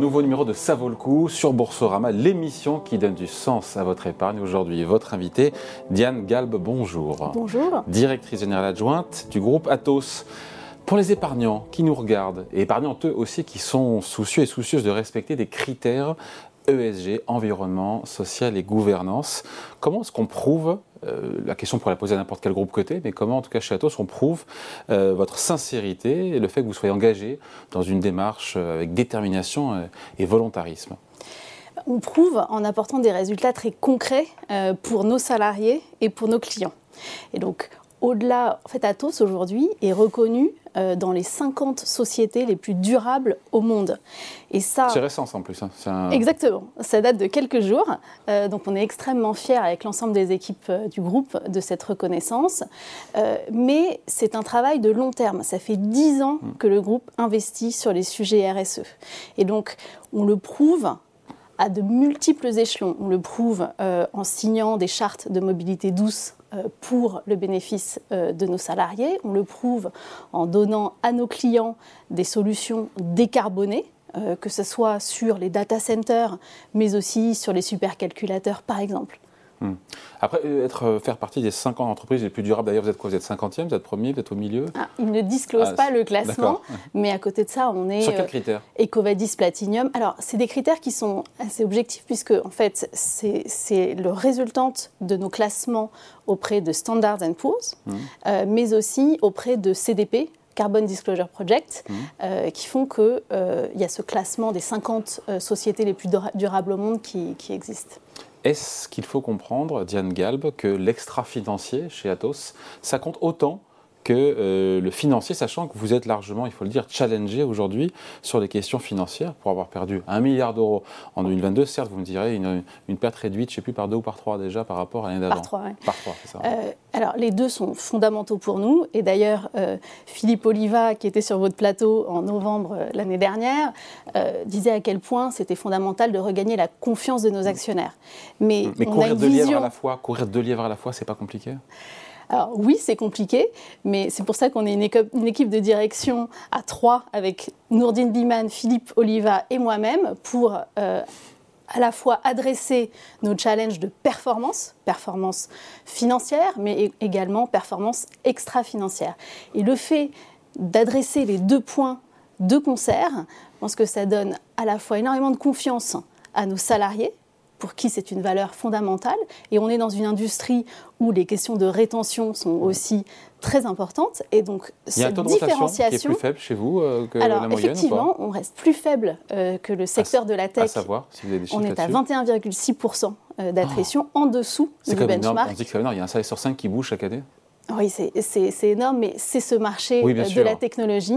Nouveau numéro de Ça vaut le coup sur Boursorama, l'émission qui donne du sens à votre épargne. Aujourd'hui, votre invitée, Diane Galbe, bonjour. Bonjour. Directrice générale adjointe du groupe Atos. Pour les épargnants qui nous regardent, et épargnants eux aussi qui sont soucieux et soucieuses de respecter des critères ESG, environnement, social et gouvernance, comment est-ce qu'on prouve euh, la question pourrait la poser à n'importe quel groupe côté, mais comment, en tout cas chez Atos, on prouve euh, votre sincérité et le fait que vous soyez engagé dans une démarche euh, avec détermination et volontarisme? On prouve en apportant des résultats très concrets pour nos salariés et pour nos clients. Au-delà, en fait, Atos aujourd'hui est reconnu euh, dans les 50 sociétés les plus durables au monde. Et ça, c'est récent en plus. Hein. Exactement. Ça date de quelques jours. Euh, donc on est extrêmement fiers avec l'ensemble des équipes euh, du groupe de cette reconnaissance. mais c'est un travail de long terme. Ça fait 10 ans mm. que le groupe investit sur les sujets RSE. Et donc on le prouve à de multiples échelons. On le prouve en signant des chartes de mobilité douce euh, pour le bénéfice euh, de nos salariés. On le prouve en donnant à nos clients des solutions décarbonées euh, que ce soit sur les data centers, mais aussi sur les supercalculateurs, par exemple. Hmm. Après, euh, être, euh, faire partie des 50 entreprises les plus durables, d'ailleurs, vous êtes quoi? Vous êtes 50e, vous êtes premier, vous êtes au milieu? Ah, Ils ne disclosent ah, pas le classement, mais à côté de ça, on est. Sur quels euh, critères? Ecovadis Platinum. Alors, c'est des critères qui sont assez objectifs, puisque, en fait, c'est le résultante de nos classements auprès de Standard Poor's, hmm. mais aussi auprès de CDP, Carbon Disclosure Project, hmm. qui font qu'il il y a ce classement des 50 sociétés les plus durables au monde qui, qui existent. Est-ce qu'il faut comprendre, Diane Galb, que l'extra-financier chez Atos, ça compte autant que euh, le financier, sachant que vous êtes largement, il faut le dire, challengé aujourd'hui sur les questions financières pour avoir perdu un milliard d'euros en 2022. Certes, vous me direz une, perte réduite, je ne sais plus, par deux ou par trois déjà par rapport à l'année d'avant. Par trois, oui. Par trois, c'est ça. Euh, alors, les deux sont fondamentaux pour nous. Et d'ailleurs, euh, Philippe Oliva, qui était sur votre plateau en novembre l'année dernière, disait à quel point c'était fondamental de regagner la confiance de nos actionnaires. Mais, Mais courir deux lièvres à la fois, courir deux lièvres à la fois, c'est pas compliqué? Alors oui, c'est compliqué, mais c'est pour ça qu'on est une équipe, de direction à trois avec Nourdine Biman, Philippe Oliva et moi-même pour euh, à la fois adresser nos challenges de performance, performance financière, mais également performance extra-financière. Et le fait d'adresser les deux points de concert, je pense que ça donne à la fois énormément de confiance à nos salariés, pour qui c'est une valeur fondamentale. Et on est dans une industrie où les questions de rétention sont aussi très importantes. Et donc, Il y a cette différenciation. Qui est plus faible chez vous euh, que Alors, la moyenne Effectivement, on reste plus faible euh, que le secteur de la tech. À savoir, si vous avez des On est à 21,6% euh, d'attrition en dessous du benchmark. Énorme. On dit que c'est énorme. Il y a un salaire sur 5 qui bouge chaque année oui, c'est énorme, mais c'est ce marché de la technologie.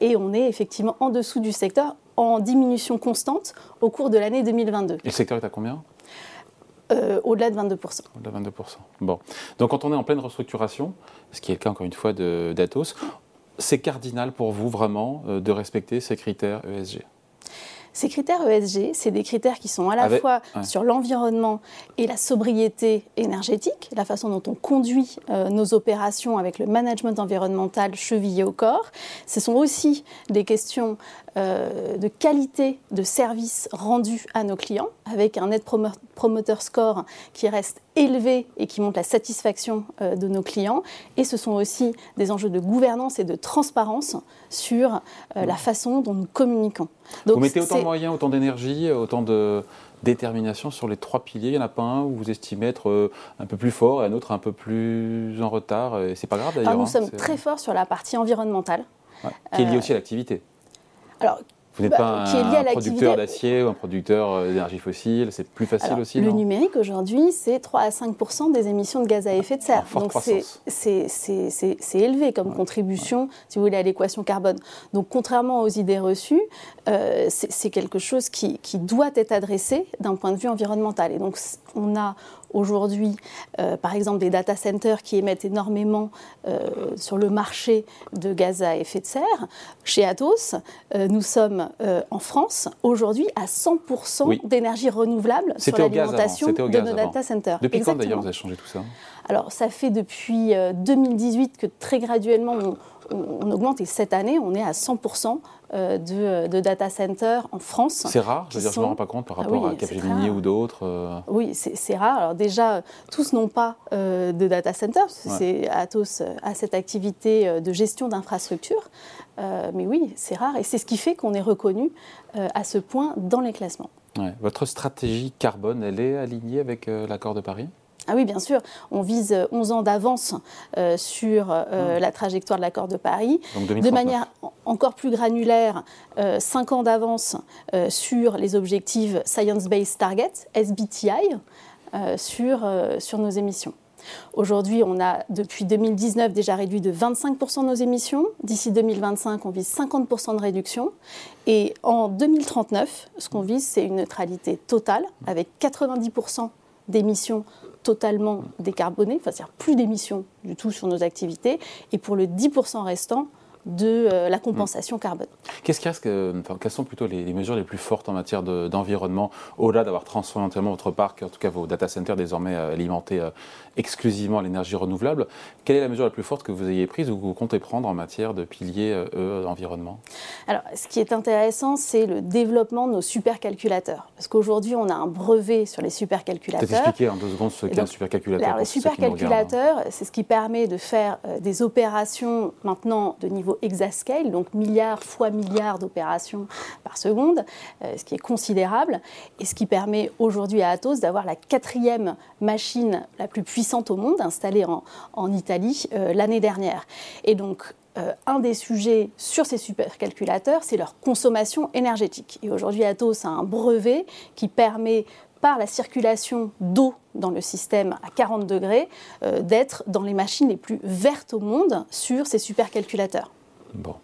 et on est effectivement en dessous du secteur en diminution constante au cours de l'année 2022. Et le secteur est à combien? Euh, Au-delà de 22%. Au-delà de 22%. Bon. Donc quand on est en pleine restructuration, ce qui est le cas encore une fois d'Atos, c'est cardinal pour vous vraiment euh, de respecter ces critères ESG ces critères ESG, c'est des critères qui sont à la fois sur l'environnement et la sobriété énergétique, la façon dont on conduit euh, nos opérations avec le management environnemental chevillé au corps. Ce sont aussi des questions euh, de qualité de service rendu à nos clients, avec un Net Promoter Score qui reste élevé et qui montre la satisfaction euh, de nos clients. Et ce sont aussi des enjeux de gouvernance et de transparence sur euh, la façon dont nous communiquons. Donc, vous mettez autant de moyens, autant d'énergie, autant de détermination sur les trois piliers. Il n'y en a pas un où vous estimez être un peu plus fort et un autre un peu plus en retard. Et c'est pas grave d'ailleurs. Nous hein, sommes très forts sur la partie environnementale. Qui est liée aussi à l'activité. Alors, vous n'êtes bah, pas un, producteur d'acier ou un producteur euh, d'énergie fossile, c'est plus facile aussi Le numérique aujourd'hui, c'est 3 à 5 des émissions de gaz à effet de serre. Donc c'est élevé comme contribution, si vous voulez, à l'équation carbone. Donc contrairement aux idées reçues, euh, c'est quelque chose qui, qui doit être adressé d'un point de vue environnemental. Et donc on a aujourd'hui, euh, par exemple, des data centers qui émettent énormément euh, sur le marché de gaz à effet de serre. Chez Atos, euh, nous sommes en France aujourd'hui à 100% d'énergie renouvelable sur l'alimentation de nos data centers. Depuis quand d'ailleurs vous avez changé tout ça? Alors ça fait depuis 2018 que très graduellement on, augmente et cette année, on est à 100% de, de, data centers en France. C'est rare, je veux dire, je ne me rends pas compte par ah rapport à Capgemini ou d'autres. Oui, c'est rare. Alors déjà, tous n'ont pas de data centers. C'est Atos a cette activité de gestion d'infrastructures. mais oui, c'est rare et c'est ce qui fait qu'on est reconnu à ce point dans les classements. Votre stratégie carbone, elle est alignée avec l'accord de Paris? Ah oui, bien sûr. On vise 11 ans d'avance euh, sur euh, mmh. la trajectoire de l'accord de Paris. de manière encore plus granulaire, 5 euh, ans d'avance sur les objectifs Science-Based Target, SBTI, sur, sur nos émissions. Aujourd'hui, on a depuis 2019 déjà réduit de 25% nos émissions. D'ici 2025, on vise 50% de réduction. Et en 2039, ce qu'on vise, c'est une neutralité totale avec 90% d'émissions totalement décarbonées, enfin, c'est-à-dire plus d'émissions du tout sur nos activités, et pour le 10% restant, de euh, la compensation carbone. Qu'est-ce que, enfin, quelles sont plutôt les, mesures les plus fortes en matière d'environnement, au-delà d'avoir transformé entièrement votre parc, en tout cas vos data centers désormais euh, alimentés euh, exclusivement à l'énergie renouvelable Quelle est la mesure la plus forte que vous ayez prise ou que vous comptez prendre en matière de piliers e, environnement Alors, ce qui est intéressant, c'est le développement de nos supercalculateurs. Parce qu'aujourd'hui, on a un brevet sur les supercalculateurs. Peut-être expliquer en deux secondes ce qu'est un supercalculateur. Alors, les supercalculateurs, c'est ce qui permet de faire des opérations maintenant de niveau exascale, donc milliards fois milliards d'opérations par seconde, euh, ce qui est considérable, et ce qui permet aujourd'hui à Atos d'avoir la quatrième machine la plus puissante au monde installée en, Italie euh, l'année dernière. Et donc, euh, un des sujets sur ces supercalculateurs, c'est leur consommation énergétique. Et aujourd'hui, Atos a un brevet qui permet par la circulation d'eau dans le système à 40 degrés, d'être dans les machines les plus vertes au monde sur ces supercalculateurs. Bon.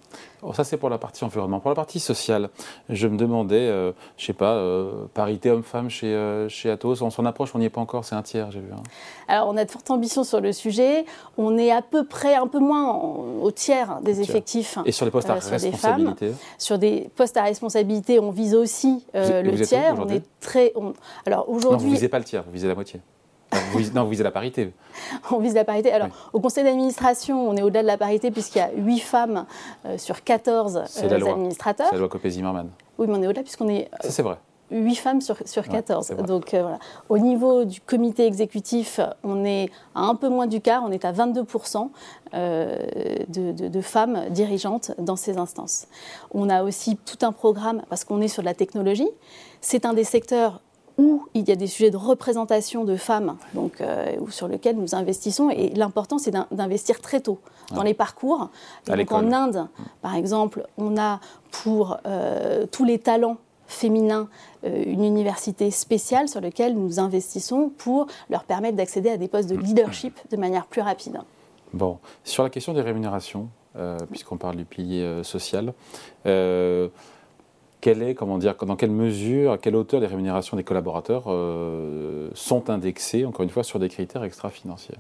ça, c'est pour la partie environnement. Pour la partie sociale, je me demandais, je euh, je sais pas, euh, parité homme-femme chez, euh, chez Atos, on s'en approche, on n'y est pas encore, c'est un tiers, j'ai vu. Hein. Alors, on a de fortes ambitions sur le sujet. On est à peu près, un peu moins au tiers des effectifs. Et sur les postes à responsabilité Sur des postes à responsabilité, on vise aussi le tiers. on est très. Alors, aujourd'hui. Non, vous visez pas le tiers, vous visez la moitié. Non, vous visez la parité. on vise la parité. Alors, au conseil d'administration, on est au-delà de la parité puisqu'il y a 8 femmes euh, sur 14 euh, administrateurs. C'est la loi Copé-Zimmermann. Oui, mais on est au-delà puisqu'on est. Ça, c'est vrai. 8 femmes sur, sur 14. Donc euh, voilà. Au niveau du comité exécutif, on est à un peu moins du quart, on est à 22% de, de, femmes dirigeantes dans ces instances. On a aussi tout un programme, parce qu'on est sur de la technologie, c'est un des secteurs où il y a des sujets de représentation de femmes donc, euh, sur lesquels nous investissons. Et l'important, c'est d'investir très tôt dans les parcours. donc en Inde, par exemple, on a pour euh, tous les talents féminins euh, une université spéciale sur laquelle nous investissons pour leur permettre d'accéder à des postes de leadership de manière plus rapide. Bon, sur la question des rémunérations, puisqu'on parle du pilier social, est, comment dire, dans quelle mesure, à quelle hauteur les rémunérations des collaborateurs euh, sont indexées, encore une fois, sur des critères extra-financiers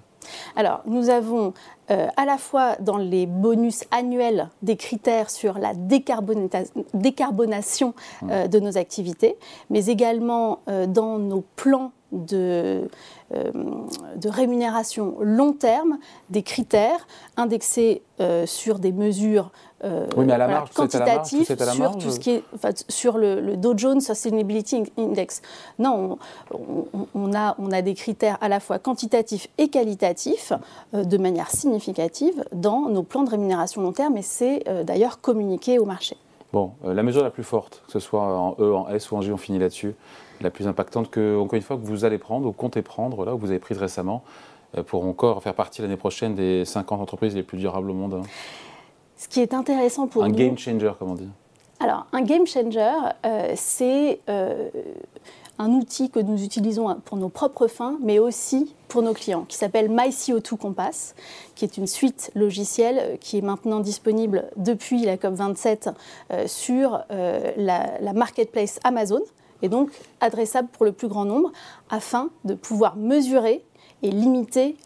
alors, nous avons euh, à la fois dans les bonus annuels des critères sur la décarbonation euh, de nos activités, mais également dans nos plans de, de, rémunération long terme des critères indexés sur des mesures euh, oui, mais à la marge, quantitatif sur tout ce qui est sur le, Dow Jones Sustainability Index. Non, on, a, on a des critères à la fois quantitatifs et qualitatifs euh, de manière significative dans nos plans de rémunération long terme et c'est euh, d'ailleurs communiqué au marché. Bon, la mesure la plus forte, que ce soit en E, en S ou en G, on finit là-dessus, la plus impactante que, encore une fois, que vous allez prendre ou comptez prendre, là, que vous avez prise récemment, pour encore faire partie l'année prochaine des 50 entreprises les plus durables au monde hein. Ce qui est intéressant pour un nous. Un game changer, comme on dit. Alors, un game changer, euh, c'est euh, un outil que nous utilisons pour nos propres fins, mais aussi pour nos clients, qui s'appelle MyCO2 Compass, qui est une suite logicielle euh, qui est maintenant disponible depuis la COP27 sur la, la marketplace Amazon, et donc adressable pour le plus grand nombre, afin de pouvoir mesurer et limiter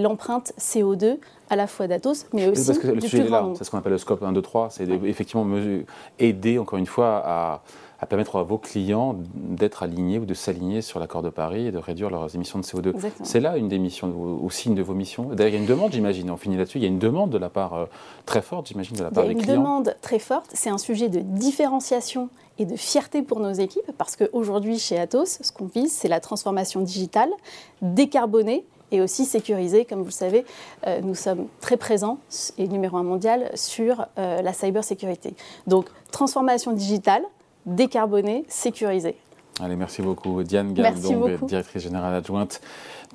l'empreinte CO2 à la fois d'Atos, mais aussi parce que le du sujet plus est là, grand nombre. c'est ce qu'on appelle le scope 1, 2, 3, c'est effectivement aider encore une fois à, à permettre à vos clients d'être alignés ou de s'aligner sur l'accord de Paris et de réduire leurs émissions de CO2. Exactement. C'est là une des missions, de vos- aussi une de vos missions. D'ailleurs, il y a une demande, j'imagine, on finit là-dessus, il y a une demande de la part euh, très forte, j'imagine, de la Il y part a des une clients. demande très forte, c'est un sujet de différenciation et de fierté pour nos équipes, parce qu'aujourd'hui, chez Atos, ce qu'on vise, c'est la transformation digitale, décarbonée et aussi sécurisée. Comme vous le savez, euh, nous sommes très présents et numéro un mondial sur euh, la cybersécurité. Donc, transformation digitale, décarbonée, sécurisée. Allez, merci beaucoup. Diane beaucoup. directrice générale adjointe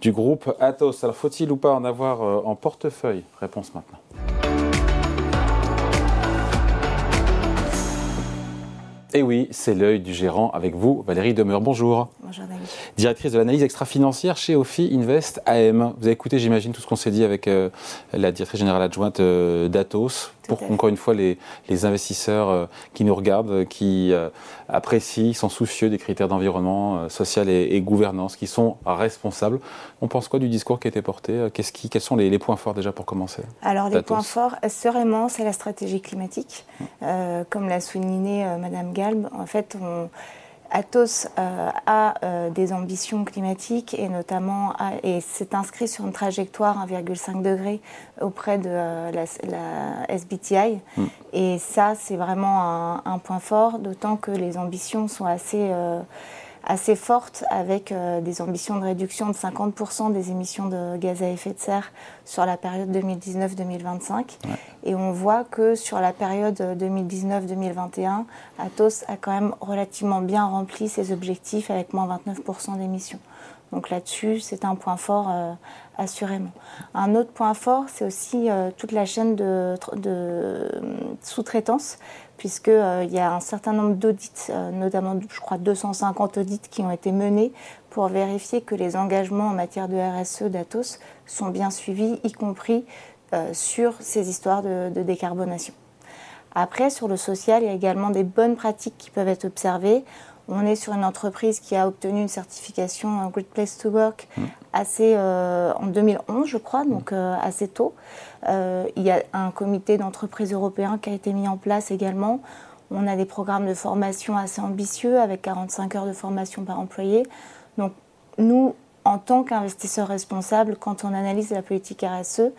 du groupe Atos. Alors, faut-il ou pas en avoir euh, en portefeuille? Réponse maintenant. Et oui, c'est l'œil du gérant avec vous, Valérie Demeur. Bonjour. Bonjour David. Directrice de l'analyse extra-financière chez OFI Invest AM. Vous avez écouté, j'imagine, tout ce qu'on s'est dit avec euh, la directrice générale adjointe euh, d'Atos. Pour à fait. encore une fois, les, les investisseurs euh, qui nous regardent, qui euh, apprécient, sont soucieux des critères d'environnement, euh, social et, et gouvernance, qui sont responsables. On pense quoi du discours qui a été porté Qu'est-ce qui, Quels sont les, les points forts déjà pour commencer? Alors les points forts, assurément, c'est la stratégie climatique. Euh, comme l'a souligné Madame Galb, en fait, on- Atos euh, a euh, des ambitions climatiques et notamment a- et s'est inscrit sur une trajectoire 1,5 degré auprès de euh, la, la SBTI. Mm. Et ça, c'est vraiment un, un point fort, d'autant que les ambitions sont assez assez forte avec euh, des ambitions de réduction de 50% des émissions de gaz à effet de serre sur la période 2019-2025. Et on voit que sur la période euh, 2019-2021, Atos a quand même relativement bien rempli ses objectifs avec moins 29% d'émissions. Donc là-dessus, c'est un point fort euh, assurément. Un autre point fort, c'est aussi euh, toute la chaîne de, euh, sous-traitance, puisqu'il y a un certain nombre d'audits, notamment je crois 250 audits qui ont été menés pour vérifier que les engagements en matière de RSE d'Atos sont bien suivis, y compris sur ces histoires de décarbonation. Après, sur le social, il y a également des bonnes pratiques qui peuvent être observées. On est sur une entreprise qui a obtenu une certification Great Place to Work assez euh, en 2011, je crois, donc euh, assez tôt. Euh, il y a un comité d'entreprise européen qui a été mis en place également. On a des programmes de formation assez ambitieux avec 45 heures de formation par employé. Donc nous, en tant qu'investisseurs responsables, quand on analyse la politique RSE,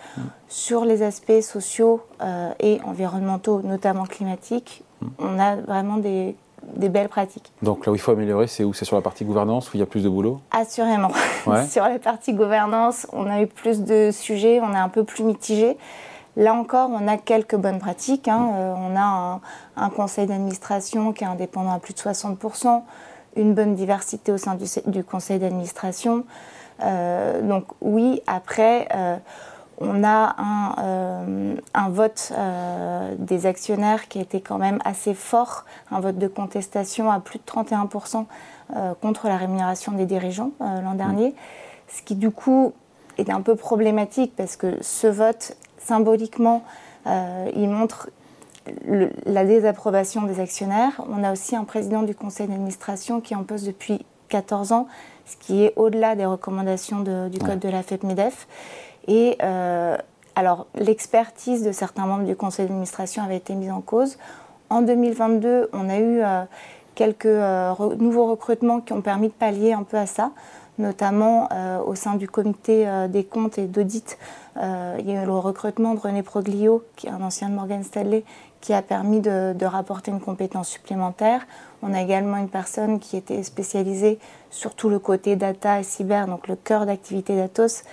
sur les aspects sociaux euh, et environnementaux, notamment climatiques, on a vraiment des, des belles pratiques. Donc là où il faut améliorer, c'est où C'est sur la partie gouvernance, où il y a plus de boulot Assurément. Ouais. Sur la partie gouvernance, on a eu plus de sujets, on est un peu plus mitigé. Là encore, on a quelques bonnes pratiques. hein. Euh, on a un, un conseil d'administration qui est indépendant à plus de 60%, une bonne diversité au sein du, du conseil d'administration. Euh, donc oui, après, euh, on a un, euh, un vote euh, des actionnaires qui a été quand même assez fort, un vote de contestation à plus de 31% euh, contre la rémunération des dirigeants l'an dernier, ce qui du coup est un peu problématique parce que ce vote, symboliquement, il montre le- la désapprobation des actionnaires. On a aussi un président du conseil d'administration qui est en poste depuis 14 ans, ce qui est au-delà des recommandations de- du code de la FEP-MEDEF. Et euh, alors, l'expertise de certains membres du conseil d'administration avait été mise en cause. En 2022, on a eu euh, quelques euh, nouveaux recrutements qui ont permis de pallier un peu à ça, notamment au sein du comité des comptes et d'audit. il y a eu le recrutement de René Proglio, qui est un ancien de Morgan Stanley, qui a permis de, de rapporter une compétence supplémentaire. On a également une personne qui était spécialisée sur tout le côté data et cyber, donc le cœur d'activité d'Atos,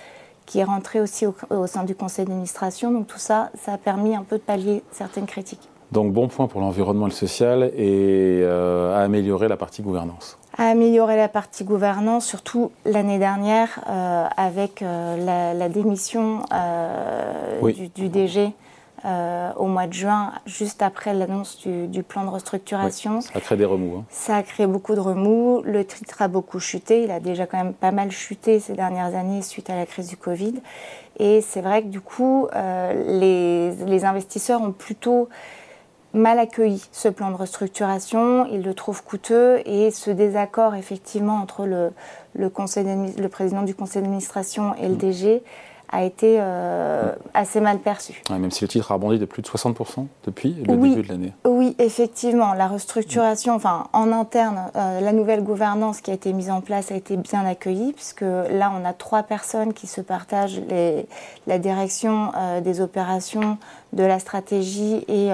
qui est rentré aussi au, au sein du conseil d'administration. Donc tout ça, ça a permis un peu de pallier certaines critiques. Donc bon point pour l'environnement et le social et euh, à améliorer la partie gouvernance. à améliorer la partie gouvernance, surtout l'année dernière euh, avec euh, la, la démission Oui. du, du DG euh, au mois de juin, juste après l'annonce du, du plan de restructuration. Ça crée des remous. hein. Ça a créé beaucoup de remous. Le titre a beaucoup chuté. Il a déjà quand même pas mal chuté ces dernières années suite à la crise du Covid. Et c'est vrai que du coup, euh, les, les investisseurs ont plutôt mal accueilli ce plan de restructuration. Ils le trouvent coûteux et ce désaccord effectivement entre le, le, conseil d'admi- le président du conseil d'administration et le DG a été euh, assez mal perçu. même si le titre a rebondi de plus de 60% depuis le début de l'année. Oui, effectivement, la restructuration, enfin en interne, euh, la nouvelle gouvernance qui a été mise en place a été bien accueillie, puisque là on a trois personnes qui se partagent les, la direction euh, des opérations, de la stratégie et,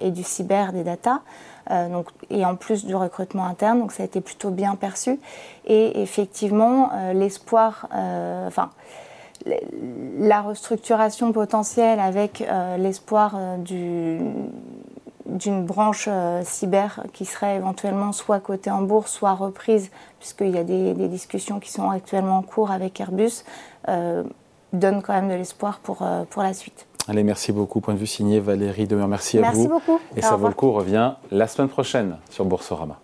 et du cyber, des data. donc, et en plus du recrutement interne, donc ça a été plutôt bien perçu. Et effectivement, l'espoir, enfin, la restructuration potentielle avec euh, l'espoir euh, d'une branche euh, cyber qui serait éventuellement soit cotée en bourse, soit reprise, puisqu'il y a des, discussions qui sont actuellement en cours avec Airbus, donne quand même de l'espoir pour, pour la suite. Allez, merci beaucoup. Point de vue signé Valérie Demer. Merci, à vous. Merci beaucoup. Et ça vaut le coup revient la semaine prochaine sur Boursorama.